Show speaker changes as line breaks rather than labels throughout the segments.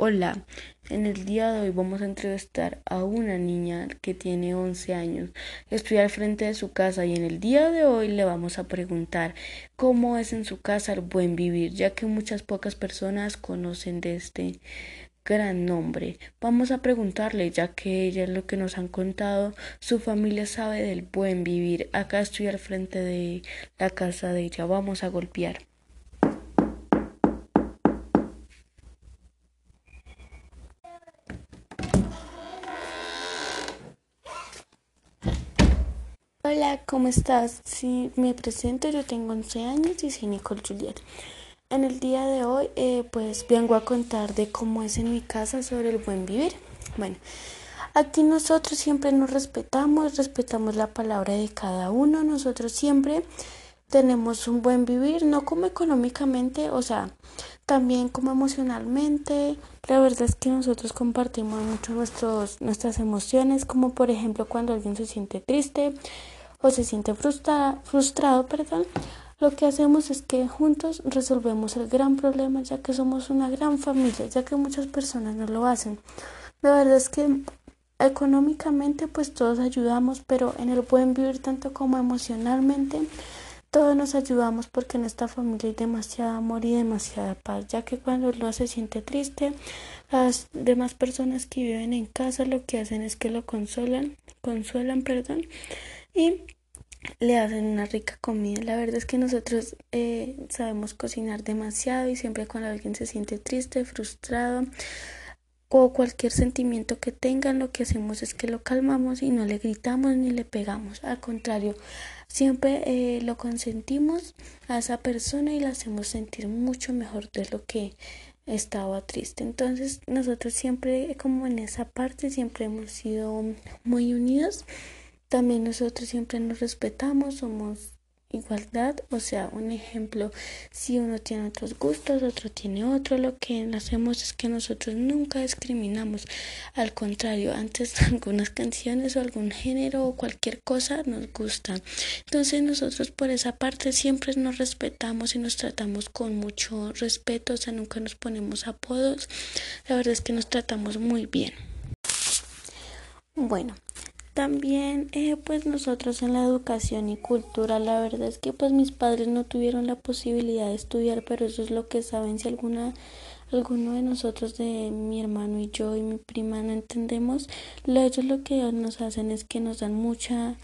Hola, en el día de hoy vamos a entrevistar a una niña que tiene 11 años. Estoy al frente de su casa y en el día de hoy le vamos a preguntar cómo es en su casa el buen vivir, ya que muchas pocas personas conocen de este gran nombre. Vamos a preguntarle, ya que ella es lo que nos han contado, su familia sabe del buen vivir. Acá estoy al frente de la casa de ella. Vamos a golpear. Hola, ¿cómo estás? Sí, me presento, yo tengo 11 años y soy Nicole Juliet. En el día de hoy, eh, pues vengo a contar de cómo es en mi casa sobre el buen vivir. Bueno, aquí nosotros siempre nos respetamos, respetamos la palabra de cada uno, nosotros siempre tenemos un buen vivir, no como económicamente, o sea, también como emocionalmente. La verdad es que nosotros compartimos mucho nuestros, nuestras emociones, como por ejemplo cuando alguien se siente triste o se siente frustrado, perdón, lo que hacemos es que juntos resolvemos el gran problema, ya que somos una gran familia, ya que muchas personas no lo hacen. La verdad es que económicamente pues todos ayudamos, pero en el buen vivir tanto como emocionalmente todos nos ayudamos porque en esta familia hay demasiado amor y demasiada paz, ya que cuando uno se siente triste, las demás personas que viven en casa lo que hacen es que lo consolan, consuelan, perdón, y le hacen una rica comida. La verdad es que nosotros eh, sabemos cocinar demasiado y siempre cuando alguien se siente triste, frustrado o cualquier sentimiento que tengan, lo que hacemos es que lo calmamos y no le gritamos ni le pegamos. Al contrario, siempre eh, lo consentimos a esa persona y la hacemos sentir mucho mejor de lo que estaba triste. Entonces nosotros siempre, como en esa parte, siempre hemos sido muy unidos. También nosotros siempre nos respetamos, somos igualdad, o sea, un ejemplo, si uno tiene otros gustos, otro tiene otro, lo que hacemos es que nosotros nunca discriminamos, al contrario, antes algunas canciones o algún género o cualquier cosa nos gustan. Entonces nosotros por esa parte siempre nos respetamos y nos tratamos con mucho respeto, o sea, nunca nos ponemos apodos, la verdad es que nos tratamos muy bien. Bueno, también, eh, pues nosotros en la educación y cultura, la verdad es que pues mis padres no tuvieron la posibilidad de estudiar, pero eso es lo que saben. Si alguna, alguno de nosotros, de mi hermano y yo y mi prima no entendemos, lo, ellos lo que nos hacen es que nos dan mucha,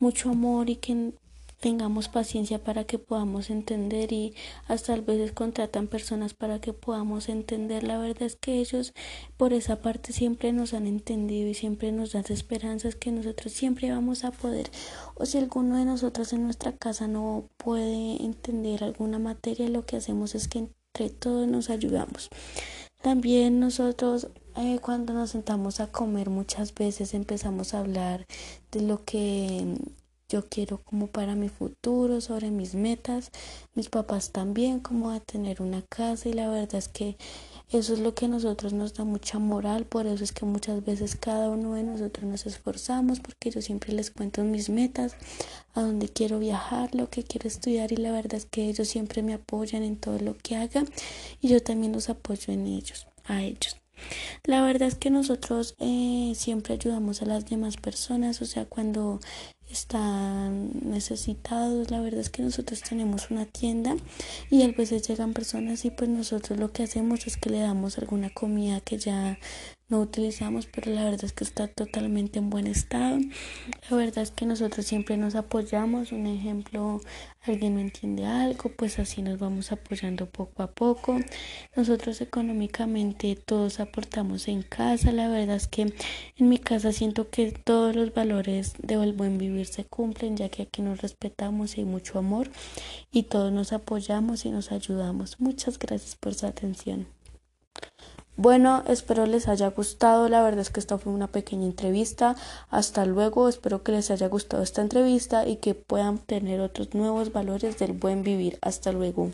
mucho amor y que tengamos paciencia para que podamos entender y hasta a veces contratan personas para que podamos entender. La verdad es que ellos por esa parte siempre nos han entendido y siempre nos dan esperanzas que nosotros siempre vamos a poder. O si alguno de nosotros en nuestra casa no puede entender alguna materia, lo que hacemos es que entre todos nos ayudamos. También nosotros eh, cuando nos sentamos a comer muchas veces empezamos a hablar de lo que yo quiero como para mi futuro, sobre mis metas, mis papás también, como a tener una casa y la verdad es que eso es lo que a nosotros nos da mucha moral, por eso es que muchas veces cada uno de nosotros nos esforzamos, porque yo siempre les cuento mis metas, a dónde quiero viajar, lo que quiero estudiar y la verdad es que ellos siempre me apoyan en todo lo que haga y yo también los apoyo en ellos, a ellos. La verdad es que nosotros eh, siempre ayudamos a las demás personas, o sea, cuando están necesitados. La verdad es que nosotros tenemos una tienda y a veces llegan personas y pues nosotros lo que hacemos es que le damos alguna comida que ya no utilizamos, pero la verdad es que está totalmente en buen estado. La verdad es que nosotros siempre nos apoyamos. Un ejemplo, alguien no entiende algo, pues así nos vamos apoyando poco a poco. Nosotros económicamente todos aportamos en casa. La verdad es que en mi casa siento que todos los valores del buen vivir se cumplen, ya que aquí nos respetamos y hay mucho amor y todos nos apoyamos y nos ayudamos. Muchas gracias por su atención. Bueno, espero les haya gustado. La verdad es que esta fue una pequeña entrevista. Hasta luego. Espero que les haya gustado esta entrevista y que puedan tener otros nuevos valores del buen vivir. Hasta luego.